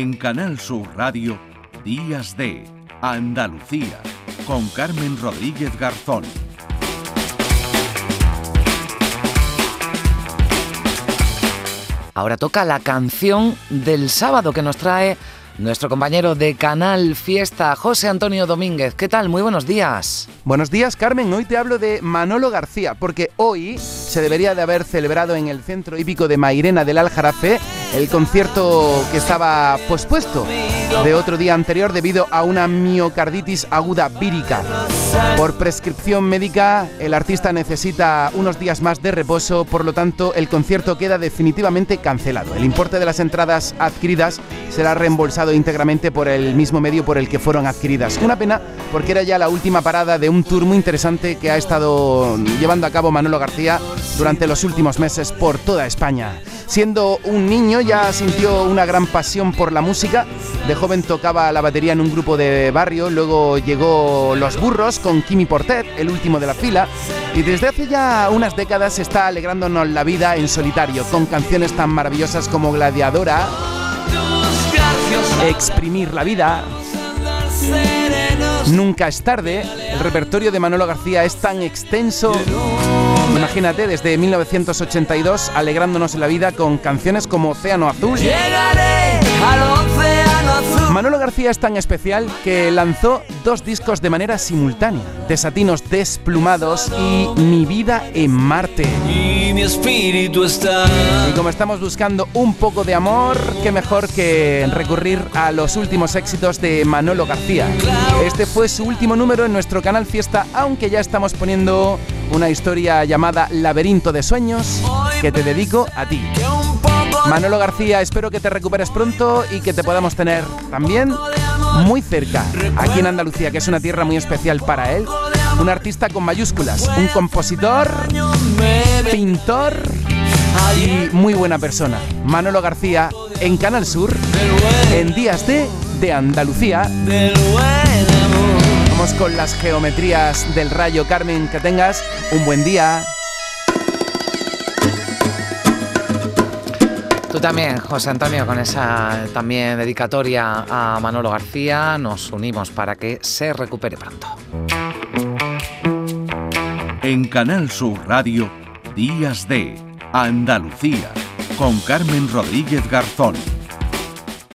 Canal Sur Radio, Días de Andalucía, con Carmen Rodríguez Garzón. Ahora toca la canción del sábado que nos trae nuestro compañero de Canal Fiesta, José Antonio Domínguez. ¿Qué tal? Muy buenos días. Buenos días, Carmen. Hoy te hablo de Manolo García, porque hoy se debería de haber celebrado en el centro hípico de Mairena del Aljarafe el concierto que estaba pospuesto de otro día anterior debido a una miocarditis aguda vírica. Por prescripción médica, el artista necesita unos días más de reposo, por lo tanto, el concierto queda definitivamente cancelado. El importe de las entradas adquiridas será reembolsado íntegramente por el mismo medio por el que fueron adquiridas. Una pena porque era ya la última parada de un tour muy interesante que ha estado llevando a cabo Manolo García durante los últimos meses por toda España. Siendo un niño ya sintió una gran pasión por la música. De joven tocaba la batería en un grupo de barrio, luego llegó Los Burros con Kimi Portet, el último de la fila, y desde hace ya unas décadas está alegrándonos la vida en solitario con canciones tan maravillosas como Gladiadora, Exprimir la vida, Nunca es tarde. El repertorio de Manolo García es tan extenso. Imagínate, desde 1982 alegrándonos la vida con canciones como Océano Azul. Manolo García es tan especial que lanzó dos discos de manera simultánea: Desatinos Desplumados y Mi vida en Marte. Y mi espíritu está. Y como estamos buscando un poco de amor, qué mejor que recurrir a los últimos éxitos de Manolo García. Este fue su último número en nuestro canal Fiesta, aunque ya estamos poniendo una historia llamada Laberinto de Sueños que te dedico a ti. Manolo García, espero que te recuperes pronto y que te podamos tener también muy cerca, aquí en Andalucía, que es una tierra muy especial para él. Un artista con mayúsculas, un compositor, pintor y muy buena persona. Manolo García en Canal Sur, en Días de, de Andalucía. Vamos con las geometrías del rayo, Carmen, que tengas un buen día. Tú también, José Antonio, con esa también dedicatoria a Manolo García, nos unimos para que se recupere pronto. En Canal Sur Radio, Días de Andalucía, con Carmen Rodríguez Garzón.